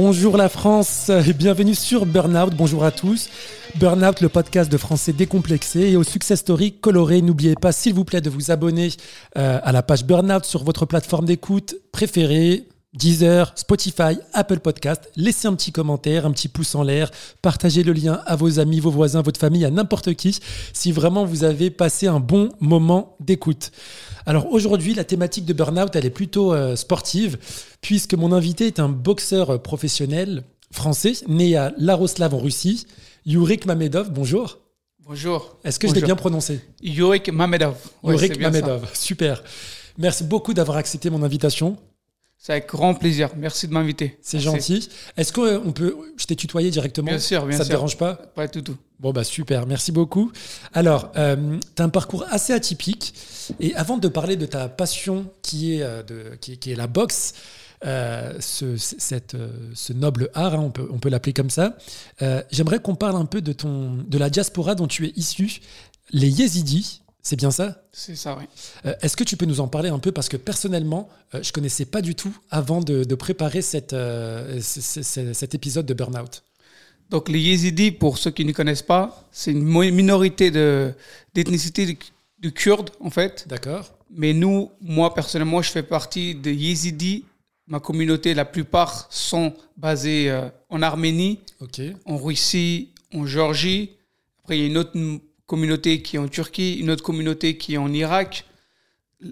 Bonjour la France et bienvenue sur Burnout. Bonjour à tous. Burnout, le podcast de français décomplexé et au success story coloré. N'oubliez pas, s'il vous plaît, de vous abonner euh, à la page Burnout sur votre plateforme d'écoute préférée. Deezer, Spotify, Apple Podcast. Laissez un petit commentaire, un petit pouce en l'air. Partagez le lien à vos amis, vos voisins, votre famille, à n'importe qui, si vraiment vous avez passé un bon moment d'écoute. Alors aujourd'hui, la thématique de Burnout, elle est plutôt euh, sportive, puisque mon invité est un boxeur professionnel français, né à Laroslav en Russie. Yurik Mamedov, bonjour. Bonjour. Est-ce que je l'ai bien prononcé? Yurik Mamedov. Yurik Mamedov, super. Merci beaucoup d'avoir accepté mon invitation. C'est avec grand plaisir. Merci de m'inviter. C'est gentil. Est-ce qu'on peut. Je t'ai tutoyé directement? Bien sûr, bien Ça sûr. te dérange pas? Pas du tout. Bon, bah super. Merci beaucoup. Alors, euh, tu as un parcours assez atypique. Et avant de parler de ta passion qui est, euh, de, qui, est- qui est la boxe, euh, ce, cette, euh, ce noble art, hein, on peut, on peut l'appeler comme ça, euh, j'aimerais qu'on parle un peu de, ton, de la diaspora dont tu es issu, les Yézidis. C'est bien ça? C'est ça, oui. Euh, Est-ce que tu peux nous en parler un peu? Parce que personnellement, euh, je connaissais pas du tout avant de, de préparer cette, euh, cet épisode de Burnout. Donc les Yézidis, pour ceux qui ne connaissent pas, c'est une minorité de- d'ethnicité de, de Kurdes, en fait. D'accord Mais nous, moi personnellement, je fais partie des Yézidis. Ma communauté, la plupart sont basés en Arménie, en Russie, en Géorgie. Après, il y a une autre communauté qui est en Turquie, une autre communauté qui est en Irak.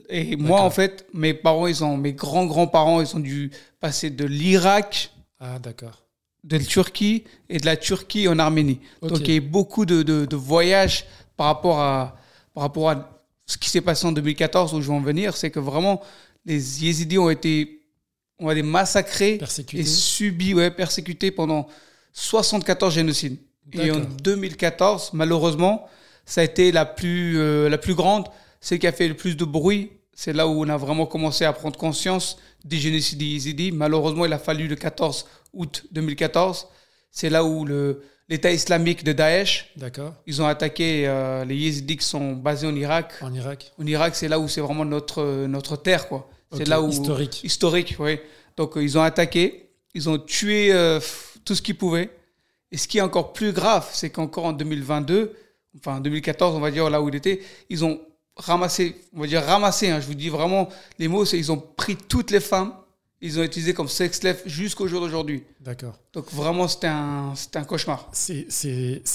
Et moi, en fait, mes parents, ils ont, mes grands-grands-parents, ils ont dû passer de l'Irak, Ah, d'accord. de la Turquie et de la Turquie en Arménie. Donc, il y a eu beaucoup de, de- de voyages par rapport à, par rapport à ce qui s'est passé en 2014, où je vais en venir. C'est que vraiment, les Yézidis ont été, ont été massacrés Persécuté. et subis, ouais, persécutés pendant 74 génocides. Et en D'accord. 2014, malheureusement, ça a été la plus, euh, la plus grande, celle qui a fait le plus de bruit. C'est là où on a vraiment commencé à prendre conscience des génocides des Yézidis. Malheureusement, il a fallu le 14 août 2014. C'est là où le- l'État islamique de Daesh, D'accord. ils ont attaqué euh, les Yézidis qui sont basés en Irak. En Irak. En Irak, c'est là où c'est vraiment notre, notre terre, quoi. C'est là où historique. historique, oui. Donc euh, ils ont attaqué, ils ont tué tout ce qu'ils pouvaient. Et ce qui est encore plus grave, c'est qu'encore en 2022, enfin en 2014, on va dire là où il était, ils ont ramassé, on va dire ramassé. hein, je vous dis vraiment les mots, c'est ils ont pris toutes les femmes, ils ont utilisé comme sex slave jusqu'au jour d'aujourd'hui. D'accord. Donc vraiment, c'était un, c'était un cauchemar. C'est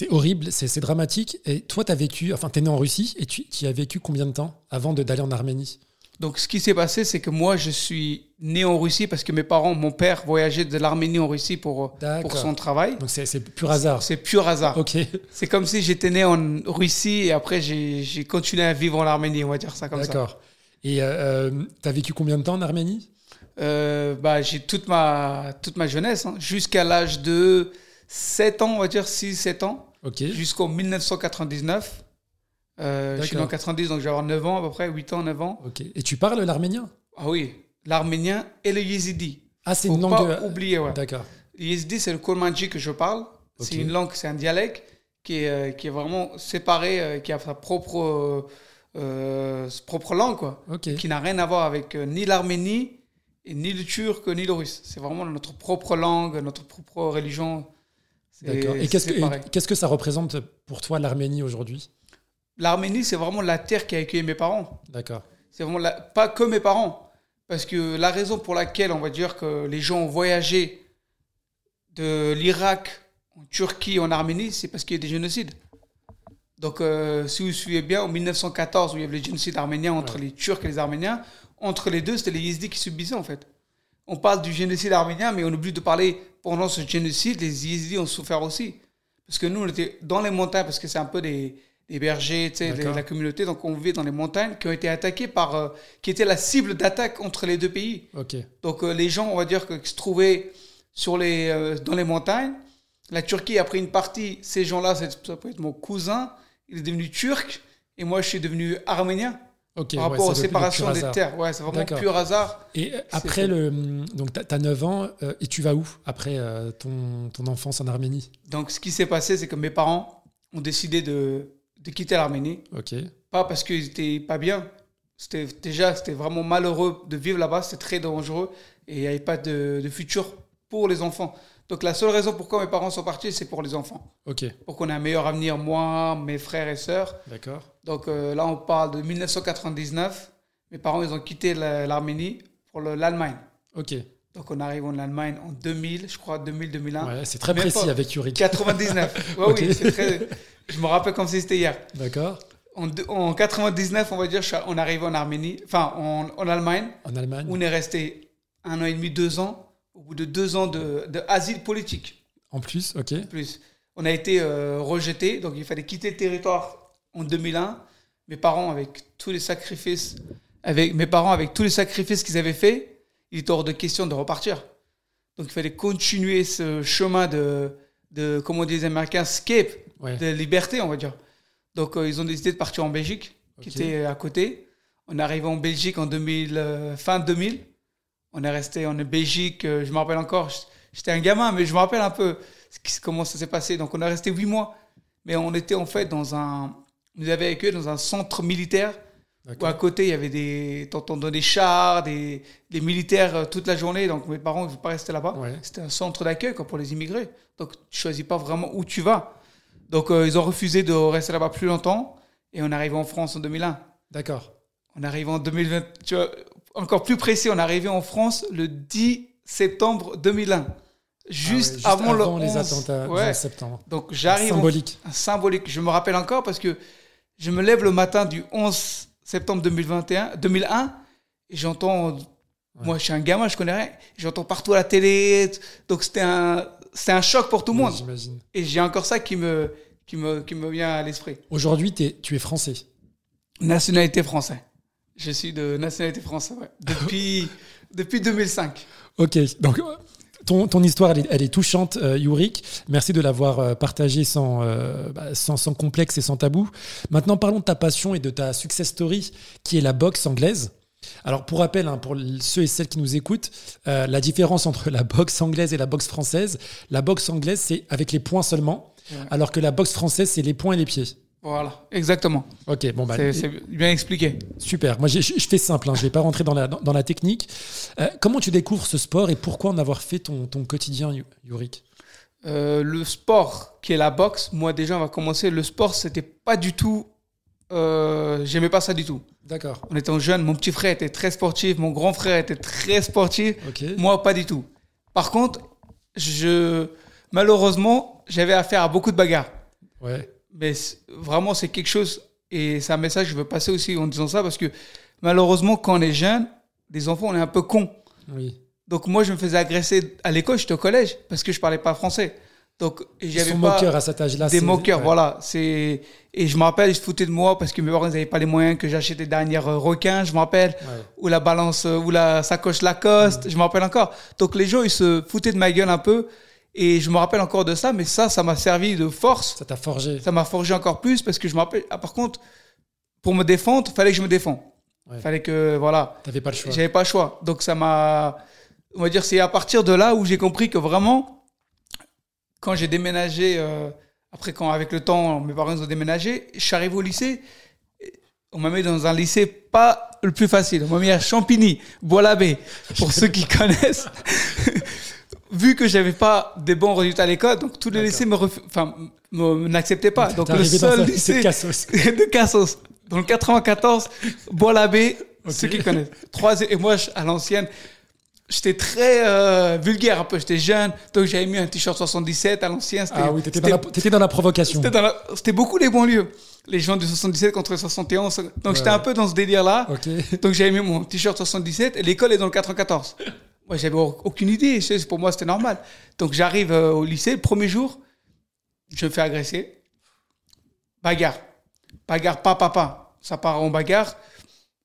horrible, c'est dramatique. Et toi, tu as vécu, enfin, tu es né en Russie et tu, y as vécu combien de temps avant d'aller en Arménie? Donc, ce qui s'est passé, c'est que moi, je suis né en Russie parce que mes parents, mon père voyageait de l'Arménie en Russie pour, D'accord. pour son travail. Donc c'est pur hasard. C'est pur hasard. Ok. C'est comme si j'étais né en Russie et après j'ai continué à vivre en Arménie, on va dire ça comme ça. D'accord. Et tu as vécu combien de temps en Arménie? Euh, bah, j'ai toute ma, toute ma jeunesse, hein, jusqu'à l'âge de 7 ans, on va dire 6-7 ans, Ok. jusqu'en 1999. Euh, je suis né en D'accord. 90, donc je vais avoir 9 ans à peu près, 8 ans, 9 ans. Ok. Et tu parles l'arménien? Ah oui, l'arménien et le yézidi. Ah, c'est une langue. pas de- oublier, ouais. D'accord. Le yézidi, c'est le kurmanji que je parle. C'est une langue, c'est un dialecte qui est, euh, qui est vraiment séparé, euh, qui a sa propre, euh, euh, sa propre langue, quoi. Ok. Qui n'a rien à voir avec euh, ni l'Arménie, ni le turc, ni le russe. C'est vraiment notre propre langue, notre propre religion. D'accord. Qu'est-ce et qu'est-ce que ça représente pour toi l'Arménie aujourd'hui? L'Arménie, c'est vraiment la terre qui a accueilli mes parents. D'accord. C'est vraiment la- pas que mes parents. Parce que la raison pour laquelle on va dire que les gens ont voyagé de l'Irak en Turquie, en Arménie, c'est parce qu'il y a des génocides. Donc, euh, si vous souvenez bien, en 1914, où il y avait les génocides arméniens entre les Turcs et les Arméniens, entre les deux, c'était les Yézidis qui subissaient en fait. On parle du génocide arménien, mais on oublie de parler pendant ce génocide, les Yézidis ont souffert aussi. Parce que nous, on était dans les montagnes, parce que c'est un peu des, D'accord. la communauté, donc on vivait dans les montagnes qui ont été attaquées par. euh, qui étaient la cible d'attaque entre les deux pays. Donc euh, les gens, on va dire, que, qui se trouvaient sur les, euh, dans les montagnes. La Turquie a pris une partie. Ces gens-là, ça peut être mon cousin. Il est devenu turc. Et moi, je suis devenu arménien. Ok. par ouais, rapport aux séparations des terres. Ouais, c'est vraiment pur hasard. Et après le. Donc, tu as 9 ans euh, et tu vas où après euh, ton, ton enfance en Arménie? Donc, ce qui s'est passé, c'est que mes parents ont décidé de, de quitter l'Arménie. Ok. Pas parce qu'ils étaient pas bien. C'était déjà, c'était vraiment malheureux de vivre là-bas. C'était très dangereux et il n'y avait pas de, de futur pour les enfants. Donc la seule raison pourquoi mes parents sont partis, c'est pour les enfants. Ok, Pour qu'on ait un meilleur avenir, moi, mes frères et sœurs. d'accord. Donc euh, là, on parle de 1999. Mes parents, ils ont quitté la- l'Arménie pour le- l'Allemagne. Ok. Donc on arrive en Allemagne en 2000, je crois, 2000-2001. Ouais, c'est très Même précis pas. avec Yuri. 99. Ouais, Ok. oui, c'est très... Je me rappelle comme si c'était hier. D'accord. En, en 99, on va dire, on arrive en Arménie, enfin en, en Allemagne, En Allemagne. où on est resté un an et demi, deux ans. Au bout de deux ans de, de asile politique, En plus, ok. plus. On a été euh, rejeté, donc il fallait quitter le territoire en 2001. Mes parents, avec tous les sacrifices, avec mes parents, avec tous les sacrifices qu'ils avaient fait, il était hors de question de repartir. Donc il fallait continuer ce chemin de, de comment on dit les Américains, escape, Ouais. de liberté, on va dire. Donc euh, ils ont décidé de partir en Belgique, qui était à côté. On est arrivé en Belgique en 2000, euh, fin 2000. On est resté en Belgique, euh, je me rappelle encore, j'étais un gamin, mais je me rappelle un peu ce qui- comment ça s'est passé. Donc on est resté huit mois. Mais on était en fait dans un... Nous avions avec eux dans un centre militaire où à côté il y avait des... T'entendais des chars, des, des militaires toute la journée. Donc mes parents ne veulent pas rester là-bas. Ouais. C'était un centre d'accueil pour les immigrés. Donc tu choisis pas vraiment où tu vas. Donc euh, ils ont refusé de rester là-bas plus longtemps. Et on est arrivé en France en 2001. D'accord. On arrive en 2020. Tu vois, encore plus précis, on est arrivé en France le 10 septembre 2001. Juste, Ah ouais, avant, le les 11. attentats Ouais. 11 septembre. Donc j'arrive. en- Symbolique. symbolique. Je me rappelle encore parce que je me lève le matin du 11 septembre 2021, 2001 et j'entends. Moi, je suis un gamin, je connais rien. J'entends partout à la télé. Donc c'était un, c'était un choc pour tout le monde. J'imagine. Et j'ai encore ça qui me, qui me, qui me vient à l'esprit. Aujourd'hui, tu es français. Nationalité française. Je suis de nationalité française, ouais. Depuis, depuis 2005. Ok, donc ton, ton histoire, elle est, elle est touchante, euh, Yurik. Merci de l'avoir euh, partagée sans, euh, bah, sans, sans complexe et sans tabou. Maintenant, parlons de ta passion et de ta success story, qui est la boxe anglaise. Alors, pour rappel, hein, pour ceux et celles qui nous écoutent, euh, la différence entre la boxe anglaise et la boxe française, la boxe anglaise, c'est avec les poings seulement, Ouais. alors que la boxe française, c'est les poings et les pieds. Voilà, exactement. Ok, bon, bah, C'est bien expliqué. Super. Moi, je fais simple. hein. Je vais pas rentrer dans la, dans, dans la technique. Euh, comment tu découvres ce sport et pourquoi en avoir fait ton, ton quotidien, Yurik? Euh, le sport qui est la boxe, moi déjà on va commencer. Le sport c'était pas du tout, euh, j'aimais pas ça du tout. D'accord. On était jeune, mon petit frère était très sportif, mon grand frère était très sportif, moi pas du tout. Par contre, je malheureusement j'avais affaire à beaucoup de bagarres. Ouais. Mais vraiment c'est quelque chose et c'est un message que je veux passer aussi en disant ça parce que malheureusement quand on est jeune, les enfants on est un peu cons. Oui. Donc moi je me faisais agresser à l'école, j'étais au collège parce que je parlais pas français. Donc j'avais pas moqueurs à cet âge-là. des moqueurs, ouais. voilà. C'est et je me rappelle, ils se foutaient de moi parce que mes parents n'avaient pas les moyens que j'achète des dernières euh, requins, je me rappelle, Ouais. ou la balance euh, ou la sacoche Lacoste, je me rappelle encore. Donc les gens ils se foutaient de ma gueule un peu et je me rappelle encore de ça, mais ça, ça m'a servi de force, Ça t'a forgé. ça m'a forgé encore plus parce que je me rappelle. Ah, par contre, pour me défendre, fallait que je me défende. Ouais. Fallait que voilà. T'avais pas le choix. J'avais pas le choix. Donc ça m'a. On va dire, c'est à partir de là où j'ai compris que vraiment, quand j'ai déménagé, euh, après, quand avec le temps, mes parents ont déménagé, je suis arrivé au lycée. On m'a mis dans un lycée pas le plus facile. On m'a mis à Champigny, Bois-l'Abbé, pour ceux qui connaissent. Vu que j'avais pas des bons résultats à l'école, donc tous les lycées me, enfin, me- n'acceptaient pas. Donc le seul lycée de Cassos. de Cassos, dans le 94, Bois-l'Abbé, Ok. ceux qui connaissent. Trois, et moi, à l'ancienne, j'étais très euh, vulgaire un peu. J'étais jeune, donc j'avais mis un t-shirt 77 à. C'était, Ah oui, t'étais dans, la, t'étais dans la provocation. c'était beaucoup les banlieues. Les gens du 77 contre les 71. Donc j'étais un peu dans ce délire-là. Donc j'avais mis mon t-shirt 77 et l'école est dans le 94. Moi, j'avais au- aucune idée. Pour moi, c'était normal. Donc j'arrive euh, au lycée, le premier jour, je me fais agresser. Bagarre. Bagarre, pas papa. Ça part en bagarre.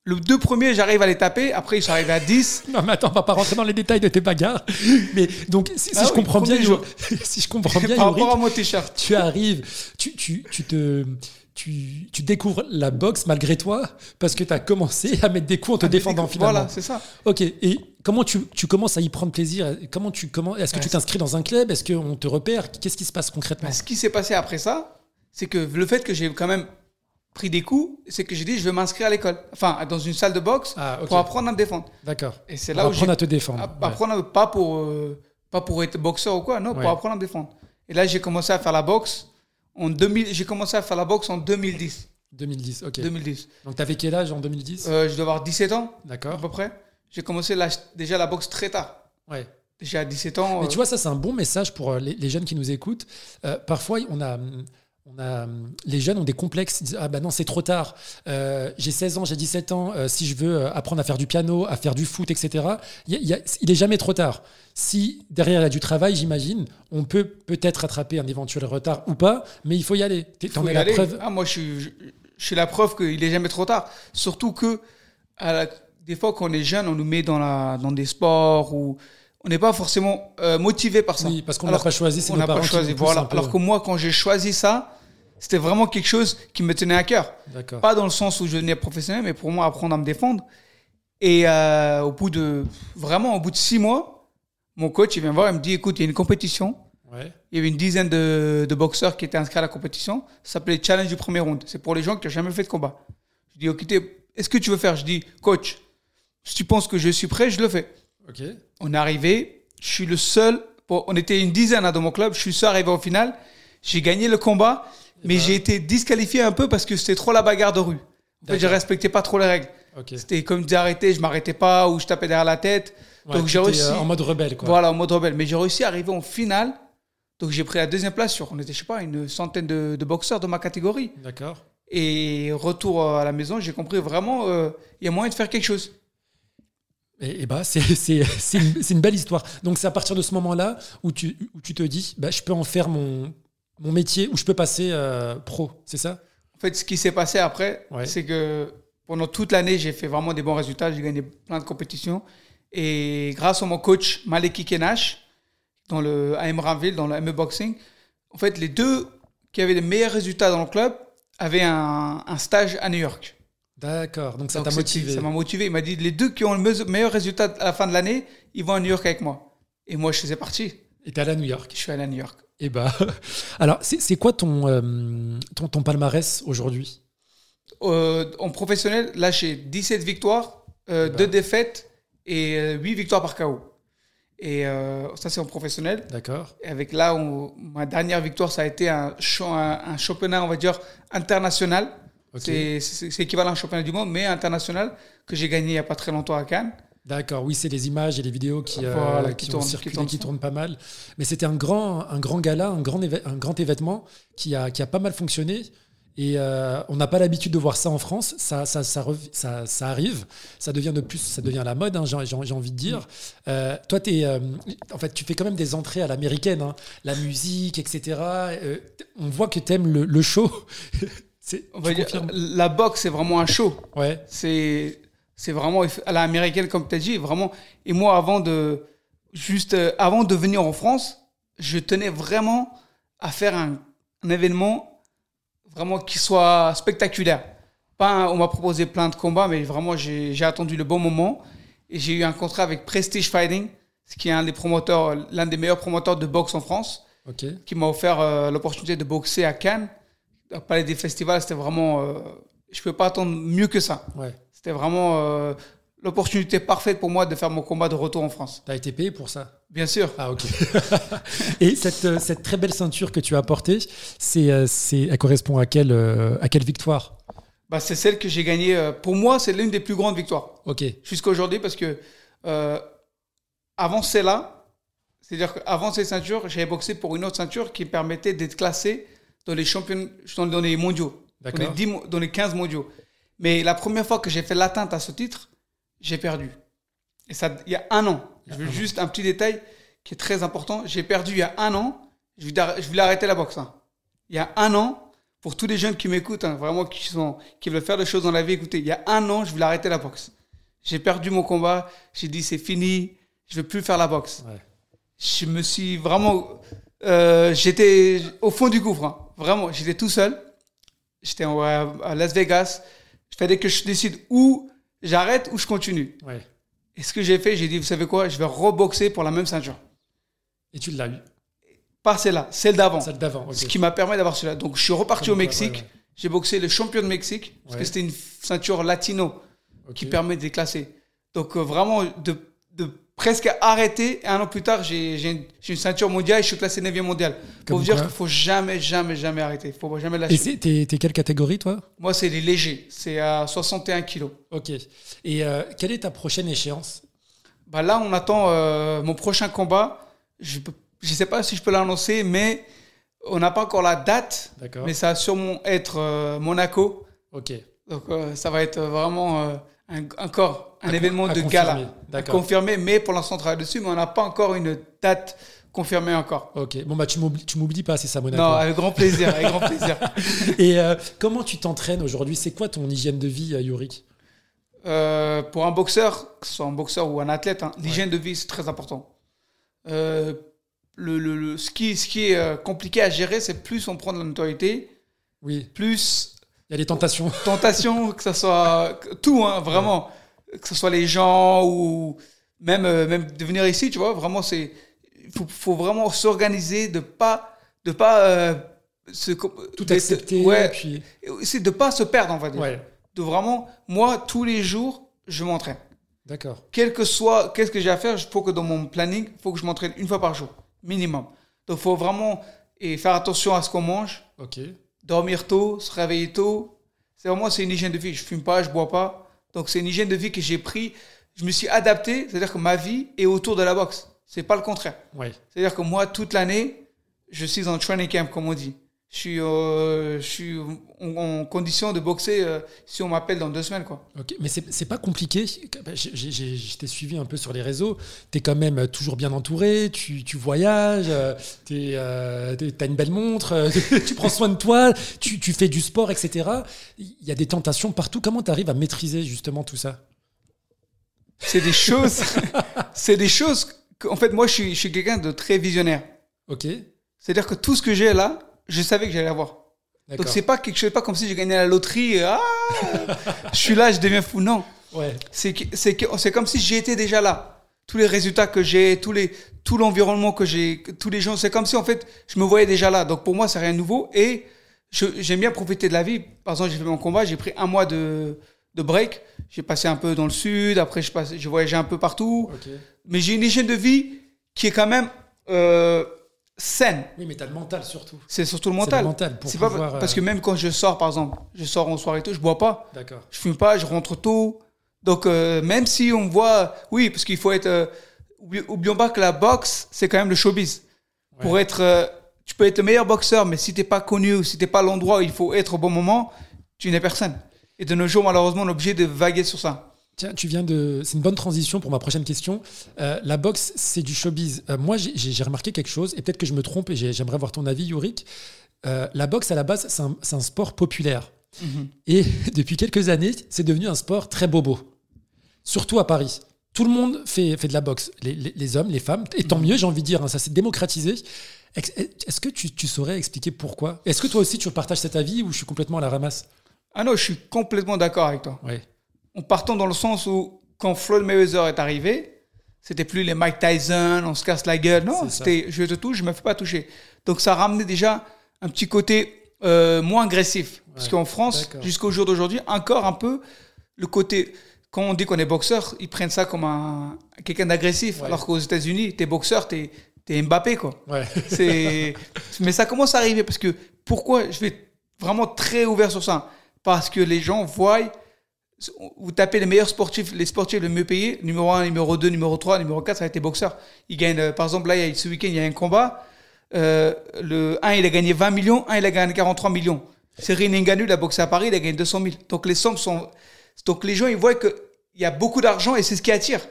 Le deux premiers, j'arrive à les taper. Après, arrivé à 10. Non, mais attends, on va pas rentrer dans les détails de tes bagarres. Mais donc, si, si Ah je comprends bien, jour. Si je comprends bien, par à mon t-shirt. tu arrives, tu, tu, tu te. Tu, tu découvres la boxe malgré toi parce que tu as commencé à mettre des coups en te défendant finalement. Voilà, c'est ça. Ok, et comment tu, tu commences à y prendre plaisir? Comment tu comment Est-ce que Ouais, tu t'inscris dans un club? Est-ce qu'on te repère? Qu'est-ce qui se passe concrètement? Bah, ce qui s'est passé après ça, c'est que le fait que j'ai quand même pris des coups, c'est que j'ai dit je vais m'inscrire à l'école. Enfin, dans une salle de boxe Ah, pour apprendre à me défendre. D'accord. Et c'est Pour là où j'ai apprendre à te défendre. à- Ouais. apprendre pas pour euh, Pas pour être boxeur ou quoi, non, Ouais. pour apprendre à me défendre. Et là, j'ai commencé à faire la boxe en 2000. J'ai commencé à faire la boxe en 2010. 2010, ok. 2010. Donc, t'avais quel âge en 2010 Euh, je dois avoir 17 ans, à D'accord. peu près. J'ai commencé la- déjà la boxe très tard. Ouais. Déjà à 17 ans. Mais euh, tu vois, ça, c'est un bon message pour euh, les, les jeunes qui nous écoutent. Euh, parfois, on a. On a, les jeunes ont des complexes. Ils disent, ah ben non, c'est trop tard. Euh, j'ai 16 ans, j'ai 17 ans. euh, si je veux euh, apprendre à faire du piano, à faire du foot, etc., il, y a- il y a- il est jamais trop tard. Si derrière il y a du travail, j'imagine, on peut peut-être rattraper un éventuel retard ou pas, mais il faut y aller. T'en es la aller. preuve. Ah, moi, je suis, je, je suis la preuve qu'il est jamais trop tard. Surtout que, à la- des fois, quand on est jeune, on nous met dans, la, dans des sports où on n'est pas forcément euh, motivé par ça. Oui, parce qu'on n'a pas choisi, c'est on n'a pas choisi. Voilà. Alors que moi, quand j'ai choisi ça, c'était vraiment quelque chose qui me tenait à cœur. Pas dans le sens où je devenais professionnel, mais pour moi, apprendre à me défendre. Et euh, au bout de, vraiment, au bout de six mois, mon coach, il vient me voir, il me dit, écoute, il y a une compétition. Ouais. Il y avait une dizaine de, de boxeurs qui étaient inscrits à la compétition. Ça s'appelait Challenge du premier round. C'est pour les gens qui n'ont jamais fait de combat. Je dis, ok, t'es- est-ce que tu veux faire? Je dis, coach, si tu penses que je suis prêt, je le fais. On est arrivé, je suis le seul. on était une dizaine hein, dans mon club. Je suis seul arrivé au final. J'ai gagné le combat, mais ben. j'ai été disqualifié un peu parce que c'était trop la bagarre de rue. En fait, je respectais pas trop les règles. C'était comme d'arrêter, je m'arrêtais pas ou je tapais derrière la tête. Ouais, Donc j'ai réussi. euh, en mode rebelle, quoi. Voilà, en mode rebelle. Mais j'ai réussi à arriver en finale. Donc j'ai pris la deuxième place sur, on était, je sais pas, une centaine de, de boxeurs de ma catégorie. D'accord. Et retour à la maison, j'ai compris vraiment, euh, il y a moyen de faire quelque chose. Et, et bah, c'est une, une belle histoire. Donc, c'est à partir de ce moment-là où tu, où tu te dis, bah, je peux en faire mon, mon métier, où je peux passer euh, pro, c'est ça? En fait, ce qui s'est passé après, Ouais. c'est que pendant toute l'année, j'ai fait vraiment des bons résultats. J'ai gagné plein de compétitions. Et grâce à mon coach Maleki Kenash, dans le AM Ramville, dans le ME Boxing, en fait, les deux qui avaient les meilleurs résultats dans le club avaient un, un stage à New York. D'accord, donc ça t'a motivé. Ça m'a motivé. Il m'a dit les deux qui ont le me- meilleur résultat à la fin de l'année, ils vont à New York avec moi. Et moi, je faisais partie. Et t'es allé à New York? Je suis allé à New York. Et bah, alors, c'est quoi ton, euh, ton, ton palmarès aujourd'hui? Euh, en professionnel, là, j'ai 17 victoires, euh, bah. 2 défaites et 8 victoires par KO. Et ça, c'est en professionnel. D'accord. Et avec là, on- ma dernière victoire, ça a été un, cha- un, un championnat, on va dire, international. C'est équivalent à un championnat du monde, mais international, que j'ai gagné il n'y a pas très longtemps à Cannes. D'accord, oui, c'est les images et les vidéos qui, euh, Voilà, qui, qui ont tournent, circulé, qui tournent. qui tournent pas mal. Mais c'était un grand, un grand gala, un grand, un grand événement qui a, qui a pas mal fonctionné. Et euh, on n'a pas l'habitude de voir ça en France. Ça, ça, ça, rev- ça, ça arrive. Ça devient de plus, ça devient la mode. hein, j'ai, envie de dire. Euh, toi, t'es, euh, en fait, tu fais quand même des entrées à l'américaine, hein, la musique, etc. Euh, on voit que t'aimes le, le show. c'est, On va tu dire, confirmes la boxe, c'est vraiment un show. Ouais. C'est c'est vraiment à la américaine comme tu as dit vraiment et moi avant de juste euh, avant de venir en France je tenais vraiment à faire un, un événement vraiment qui soit spectaculaire. Pas un- on m'a proposé plein de combats mais vraiment j'ai attendu le bon moment. Et j'ai eu un contrat avec Prestige Fighting ce qui est un des promoteurs l'un des meilleurs promoteurs de boxe en France qui m'a offert euh, l'opportunité de boxer à Cannes. Au Palais des Festivals c'était vraiment euh, je peux pas attendre mieux que ça. Ouais. C'était vraiment euh, l'opportunité parfaite pour moi de faire mon combat de retour en France. T'as été payé pour ça? Bien sûr. Ah ok. Et cette, euh, cette très belle ceinture que tu as portée, c'est, euh, c'est, elle correspond à quelle, à quelle victoire? Bah, c'est celle que j'ai gagnée. pour moi, c'est l'une des plus grandes victoires Ok. jusqu'à aujourd'hui parce que euh, avant celle-là, c'est-à-dire qu'avant cette ceinture, j'avais boxé pour une autre ceinture qui permettait d'être classé dans les champions, dans les mondiaux, dans les, D'accord. 10 mo- dans les 15 mondiaux. Mais la première fois que j'ai fait l'atteinte à ce titre, j'ai perdu. Et ça, il y a un an. Je veux juste un petit détail qui est très important. J'ai perdu il y a un an. Je voulais, arrêter la boxe. hein. Il y a un an, pour tous les jeunes qui m'écoutent, hein, vraiment qui, sont, qui veulent faire des choses dans la vie, écoutez, il y a un an, je voulais arrêter la boxe. J'ai perdu mon combat. J'ai dit, c'est fini. Je veux plus faire la boxe. Ouais. Je me suis vraiment. euh, j'étais au fond du gouffre. hein. Vraiment, j'étais tout seul. J'étais à Las Vegas. Il fallait que je décide où j'arrête ou je continue. Ouais. Et ce que j'ai fait, j'ai dit, vous savez quoi, je vais reboxer pour la même ceinture. Et tu l'as eu. Pas celle-là, celle d'avant. Celle d'avant. ok. Ce qui m'a permis d'avoir cela. Donc je suis reparti au Mexique. ouais, ouais. J'ai boxé le champion de Mexique, parce que c'était une ceinture latino qui permet de les classer. Donc euh, vraiment, de presque arrêté. Et un an plus tard, j'ai une, une ceinture mondiale et je suis classé 9e mondial. Pour vous dire qu'il faut jamais, jamais, jamais arrêter. Il faut jamais Et lâcher. c'est- t'es t'es quelle catégorie, toi? Moi, c'est les légers. C'est à 61 kilos. Ok. Et euh, quelle est ta prochaine échéance? Bah là, on attend euh, mon prochain combat. Je ne sais pas si je peux l'annoncer, mais on n'a pas encore la date. D'accord. Mais ça va sûrement être euh, Monaco. Ok. Donc euh, ça va être vraiment euh, un, encore un À con- événement de confirmer. gala. Confirmé, mais pour l'instant on travaille dessus, mais on n'a pas encore une date confirmée encore. Ok. Bon, bah, tu m'oublies pas, c'est ça, Monaco. Non, avec grand plaisir, avec grand plaisir. Et euh, comment tu t'entraînes aujourd'hui? C'est quoi ton hygiène de vie, euh, Yorick? Euh, pour un boxeur, que ce soit un boxeur ou un athlète, hein, l'hygiène de vie c'est très important. Euh, le, le- le- ce, qui, ce qui est euh, compliqué à gérer, c'est plus on prend de la notoriété, Oui. plus Il y a des tentations. tentation, que ce soit tout, hein, vraiment, que ce soit les gens ou même, euh, même de venir ici, tu vois, vraiment, c'est, il faut, faut vraiment s'organiser, de pas, de pas euh, se, Tout accepter. ouais, Puis... aussi de pas se perdre, on va dire. Ouais. De vraiment, moi, tous les jours, je m'entraîne. D'accord. Quel que soit, qu'est-ce que j'ai à faire, il faut que dans mon planning, il faut que je m'entraîne une fois par jour, minimum. Donc, il faut vraiment et faire attention à ce qu'on mange, Ok. Dormir tôt, se réveiller tôt. C'est vraiment c'est une hygiène de vie. Je fume pas, je bois pas. Donc c'est une hygiène de vie que j'ai pris. Je me suis adapté, c'est-à-dire que ma vie est autour de la boxe. C'est pas le contraire. Ouais. C'est-à-dire que moi toute l'année, je suis en training camp comme on dit. Je suis, euh, je suis en, condition de boxer euh, si on m'appelle dans deux semaines quoi. Ok, mais c'est pas compliqué. Je t'ai suivi un peu sur les réseaux. Tu es quand même toujours bien entouré. Tu, tu voyages. t'es, euh, T'as une belle montre. tu prends soin de toi. Tu, tu fais du sport, etc. Il y a des tentations partout. Comment tu arrives à maîtriser justement tout ça? C'est des choses, c'est des choses. En fait, moi je suis, je suis quelqu'un de très visionnaire. Ok. C'est-à-dire que tout ce que j'ai là, je savais que j'allais l'avoir. Donc c'est pas quelque chose, pas comme si j'ai gagné la loterie. et, Ah, je suis là, je deviens fou. Non, Ouais. c'est comme si j'étais déjà là. Tous les résultats que j'ai, tous les tout l'environnement que j'ai, tous les gens, c'est comme si en fait je me voyais déjà là. Donc pour moi c'est rien de nouveau et j'aime bien profiter de la vie. Par exemple j'ai fait mon combat, j'ai pris un mois de de break. J'ai passé un peu dans le sud, après je passe, je voyageais un peu partout. Mais j'ai une hygiène de vie qui est quand même euh, saine. Oui, mais t'as le mental surtout. C'est surtout le mental. le mental pour pas pouvoir, parce euh, que même quand je sors, par exemple, je sors en soirée et tout, je bois pas, D'accord. je fume pas, je rentre tôt. Donc euh, même si on me voit, oui, parce qu'il faut être, euh, oubli- oublions pas que la boxe, c'est quand même le showbiz. Pour être, euh, tu peux être le meilleur boxeur, mais si t'es pas connu ou si t'es pas l'endroit où il faut être au bon moment, tu n'es personne. Et de nos jours, malheureusement, on est obligé de vaguer sur ça. Tiens, tu viens de. C'est une bonne transition pour ma prochaine question. Euh, la boxe, c'est du showbiz. Euh, moi, j'ai- remarqué quelque chose, et peut-être que je me trompe, et j'ai- j'aimerais voir ton avis, Yorick. Euh, la boxe, à la base, c'est un, sport populaire. Et depuis quelques années, c'est devenu un sport très bobo. Surtout à Paris. Tout le monde fait, fait de la boxe. Les, les- les hommes, les femmes, et tant mieux, j'ai envie de dire, hein, ça s'est démocratisé. Est-ce que tu, tu saurais expliquer pourquoi? Est-ce que toi aussi, tu partages cet avis ou je suis complètement à la ramasse? Ah non, je suis complètement d'accord avec toi. Ouais. En partant dans le sens où quand Floyd Mayweather est arrivé, c'était plus les Mike Tyson, on se casse la gueule. Non, c'était je te touche, je me fais pas toucher. Donc ça ramenait déjà un petit côté euh, moins agressif. Parce qu'en France, jusqu'au jour d'aujourd'hui, encore un peu le côté. Quand on dit qu'on est boxeur, ils prennent ça comme un quelqu'un d'agressif. Ouais. Alors qu'aux États-Unis, t'es boxeur, t'es es Mbappé quoi. Ouais. C'est, mais ça commence à arriver parce que pourquoi je vais vraiment très ouvert sur ça Parce que les gens voient, vous tapez les meilleurs sportifs, les sportifs les mieux payés, numéro 1, numéro 2, numéro 3, numéro 4, ça a été boxeur. Ils gagnent, euh, par exemple, là, il y a- ce week-end, il y a un combat. Euh, le 1, il a gagné 20 millions, 1, il a gagné 43 millions. Cyril Ngannou, il a boxé à Paris, il a gagné 200 000. Donc les sommes sont. Donc les gens, ils voient qu'il y a beaucoup d'argent et c'est ce qui attire.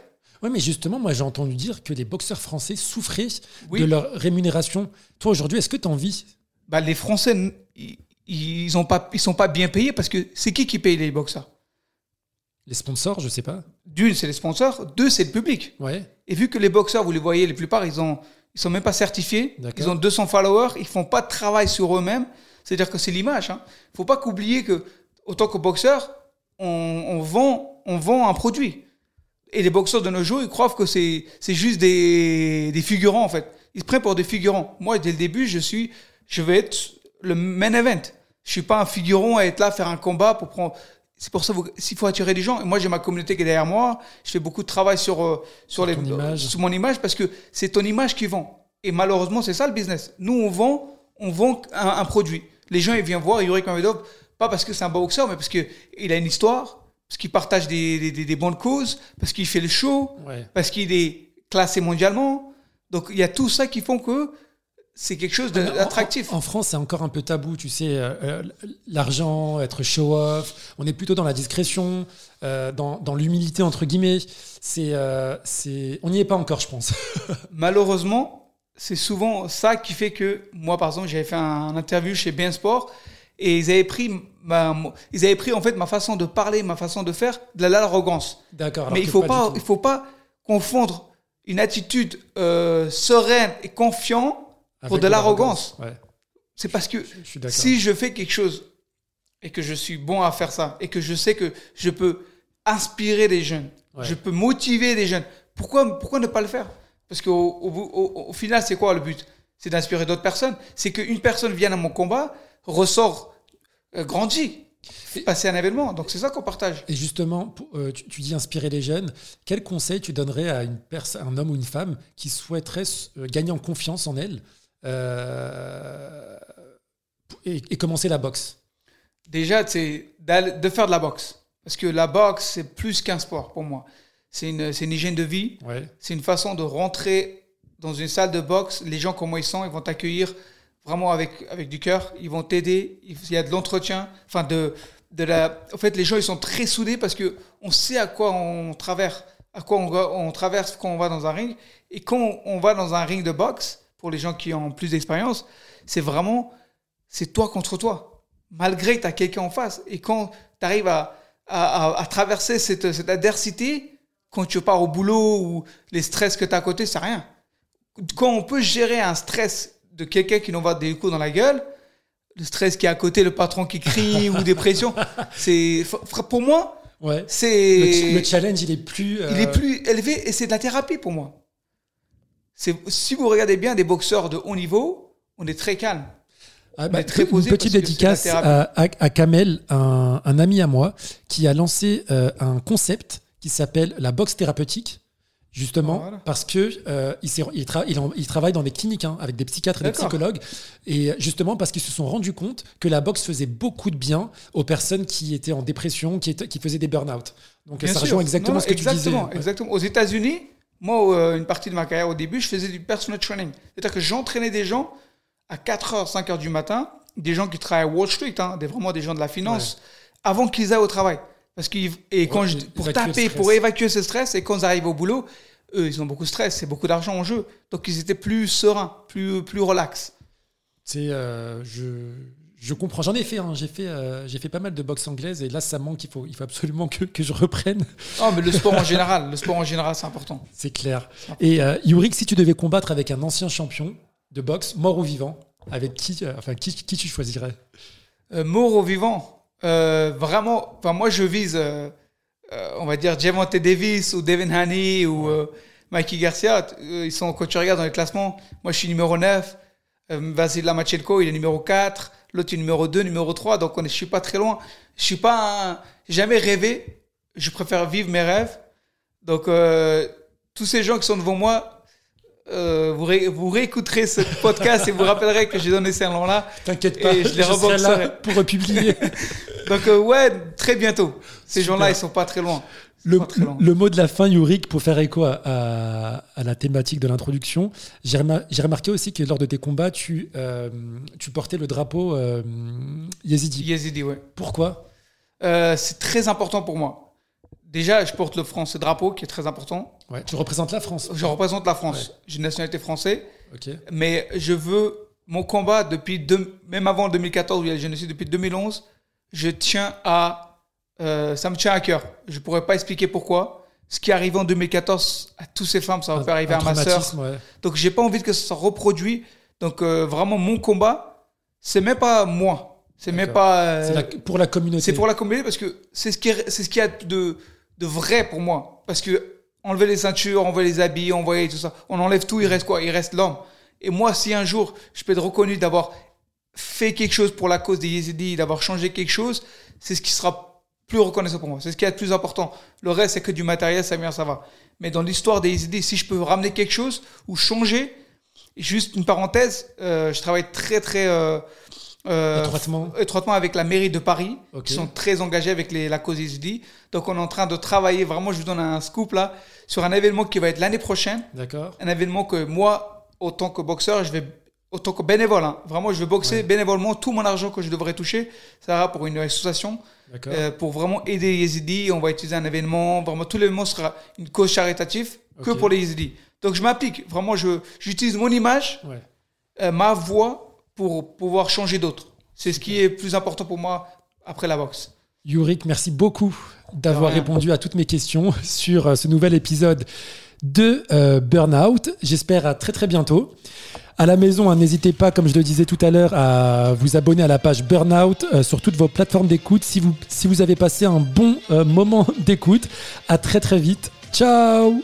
Oui, mais justement, moi j'ai entendu dire que les boxeurs français souffraient Oui. de leur rémunération. Toi aujourd'hui, est-ce que tu envie Bah, les Français, ils, pas, ils sont pas bien payés parce que c'est qui qui paye les boxeurs? Les sponsors, je sais pas. D'une, c'est les sponsors. Deux, c'est le public. Ouais. Et vu que les boxeurs, vous les voyez, la plupart, ils ont, ils sont même pas certifiés. Ils ont 200 followers. Ils font pas de travail sur eux-mêmes. C'est-à-dire que c'est l'image. Hein. Faut pas qu'oublier que, autant que boxeur, on, on vend, on vend un produit. Et les boxeurs de nos jours, ils croient que c'est, c'est juste des, des figurants, en fait. Ils se prennent pour des figurants. Moi, dès le début, je suis, je vais être le main event. Je suis pas un figurant à être là, faire un combat pour prendre. C'est pour ça s'il faut attirer des gens. Et moi, j'ai ma communauté qui est derrière moi. Je fais beaucoup de travail sur, euh, sur, les, sur mon image parce que c'est ton image qui vend. Et malheureusement, c'est ça le business. Nous, on vend, on vend un, produit. Les gens, ils viennent voir Yurik Mamedov, pas parce que c'est un boxeur, mais parce qu'il a une histoire, parce qu'il partage des, des, des, bonnes causes, parce qu'il fait le show, parce qu'il est classé mondialement. Donc, il y a tout ça qui font que c'est quelque chose d'attractif. En, en, France, c'est encore un peu tabou, tu sais, euh, euh, l'argent, être show-off. On est plutôt dans la discrétion, euh, dans, dans l'humilité, entre guillemets. C'est, c'est, on n'y est pas encore, je pense. Malheureusement, c'est souvent ça qui fait que, moi, par exemple, j'avais fait un, interview chez Bien Sport et ils avaient pris ma, ils avaient pris en fait ma façon de parler, ma façon de faire, de l'arrogance. D'accord. Mais il faut pas, il faut pas confondre une attitude sereine et confiante pour de l'arrogance. C'est parce que si je fais quelque chose et que je suis bon à faire ça et que je sais que je peux inspirer des jeunes, je peux motiver des jeunes, pourquoi, pourquoi ne pas le faire? Parce qu'au au, final, c'est quoi le but? C'est d'inspirer d'autres personnes. C'est qu'une personne vienne à mon combat, ressort euh, grandi, passer un événement. Donc c'est ça qu'on partage. Et justement, euh, tu, dis inspirer les jeunes. Quel conseil tu donnerais à une un homme ou une femme qui souhaiterait euh, gagner en confiance en elle euh, et, commencer la boxe Déjà, c'est de faire de la boxe. Parce que la boxe, c'est plus qu'un sport pour moi. C'est une, une, hygiène de vie. C'est une façon de rentrer dans une salle de boxe. Les gens, comment ils sont, ils vont t'accueillir vraiment avec, avec du cœur. Ils vont t'aider. Il y a de l'entretien. Enfin, de, de la... En fait, les gens, ils sont très soudés parce que on sait à quoi on traverse, à quoi on, on traverse quand on va dans un ring. Et quand on va dans un ring de boxe, pour les gens qui ont plus d'expérience, c'est vraiment, c'est toi contre toi. Malgré que tu as quelqu'un en face. Et quand tu arrives à, à, traverser cette, cette, adversité, quand tu pars au boulot ou les stress que tu as à côté, c'est rien. Quand on peut gérer un stress de quelqu'un qui nous va des coups dans la gueule, le stress qui est à côté, le patron qui crie ou dépression, c'est pour moi, ouais. c'est le, challenge il est plus il est euh, plus élevé et c'est de la thérapie pour moi si vous regardez bien des boxeurs de haut niveau, on est très calme. Ah, bah, très posé une petite dédicace à, Kamel, un, ami à moi, qui a lancé euh, un concept qui s'appelle la boxe thérapeutique. Justement, parce que euh, il, il, travaille dans des cliniques hein, avec des psychiatres et des psychologues, et justement parce qu'ils se sont rendus compte que la boxe faisait beaucoup de bien aux personnes qui étaient en dépression, qui, qui faisaient des burn-out. Donc ça rejoint exactement ce que tu disais. Exactement. Aux États-Unis, moi, euh, une partie de ma carrière au début, je faisais du personal training. C'est-à-dire que j'entraînais des gens à 4h, 5h du matin, des gens qui travaillent à Wall Street, hein, des, vraiment des gens de la finance, avant qu'ils aillent au travail. Parce qu'ils, et quand pour taper, pour évacuer ce stress, et quand ils arrivent au boulot, eux, ils ont beaucoup de stress, c'est beaucoup d'argent en jeu. Donc ils étaient plus sereins, plus, plus relax. C'est, euh, je, je comprends, j'en ai fait, hein. j'ai fait, euh, j'ai fait pas mal de boxe anglaise et là ça manque, il faut, il faut absolument que, que je reprenne. Oh, mais le sport en général, le sport en général c'est important. C'est clair. Et euh, Yurik, si tu devais combattre avec un ancien champion de boxe, mort ou vivant, avec qui, euh, enfin qui, qui, tu choisirais? Mort ou vivant, vraiment, enfin moi je vise, on va dire Javante Davis ou Devin Haney ou Mikey Garcia, ils sont quand tu regardes dans les classements, moi je suis numéro 9, Vasil Lamachenko il est numéro 4 l'autre est numéro 2, numéro 3, donc on je suis pas très loin. Je suis pas jamais rêvé, je préfère vivre mes rêves. Donc euh, tous ces gens qui sont devant moi, euh, vous, vous, réécouterez ce podcast et vous rappellerez que j'ai donné ces noms-là. T'inquiète pas, je les là pour publier. donc euh, ouais, très bientôt. Ces gens-là, ils sont pas très loin. Le, mot de la fin, Yurik, pour faire écho à, la thématique de l'introduction, j'ai remarqué aussi que lors de tes combats, tu, euh, tu portais le drapeau euh, Yezidi. Yezidi, ouais. Pourquoi? Euh, C'est très important pour moi. Déjà, je porte le France drapeau, qui est très important. Ouais, tu représentes la France. Je représente la France. J'ai une nationalité française. Mais je veux mon combat depuis même avant 2014 où il y a le génocide, depuis 2011, je tiens à euh, ça me tient à cœur. Je pourrais pas expliquer pourquoi. Ce qui arrive en 2014 à toutes ces femmes, ça va faire arriver à ma sœur. Ouais. Donc j'ai pas envie que ça se reproduise. Donc euh, vraiment mon combat, c'est même pas moi. C'est même pas. Euh, pour la communauté. C'est pour la communauté parce que c'est ce qui c'est ce qui a de de vrai pour moi. Parce que enlever les ceintures, enlever les habits, envoyer tout ça, on enlève tout, il reste quoi? Il reste l'homme. Et moi, si un jour je peux être reconnu d'avoir fait quelque chose pour la cause des Yézidis, d'avoir changé quelque chose, c'est ce qui sera plus reconnaissant pour moi. C'est ce qui est le plus important. Le reste, c'est que du matériel, ça vient, ça va. Mais dans l'histoire des idées, si je peux ramener quelque chose ou changer, juste une parenthèse, euh, je travaille très très euh, euh, Étroitement. étroitement avec la mairie de Paris, qui sont très engagés avec les, la cause ISD. Donc on est en train de travailler, vraiment, je vous donne un scoop là, sur un événement qui va être l'année prochaine. D'accord. Un événement que moi, autant que boxeur, je vais, autant que bénévole, hein, vraiment, je vais boxer bénévolement. Tout mon argent que je devrais toucher, ça ira pour une association, euh, pour vraiment aider les Yézidis. On va utiliser un événement, vraiment, tout l'événement sera une cause caritative que pour les Yézidis. Donc je m'applique, vraiment, je, j'utilise mon image, Ouais. euh, ma voix pour pouvoir changer d'autres. C'est ce qui est plus important pour moi après la boxe. Yurik, merci beaucoup d'avoir répondu à toutes mes questions sur euh, ce nouvel épisode de euh, Burnout. J'espère à très très bientôt. À la maison, hein, n'hésitez pas, comme je le disais tout à l'heure, à vous abonner à la page Burnout euh, sur toutes vos plateformes d'écoute. Si vous, si vous avez passé un bon euh, moment d'écoute, à très très vite. Ciao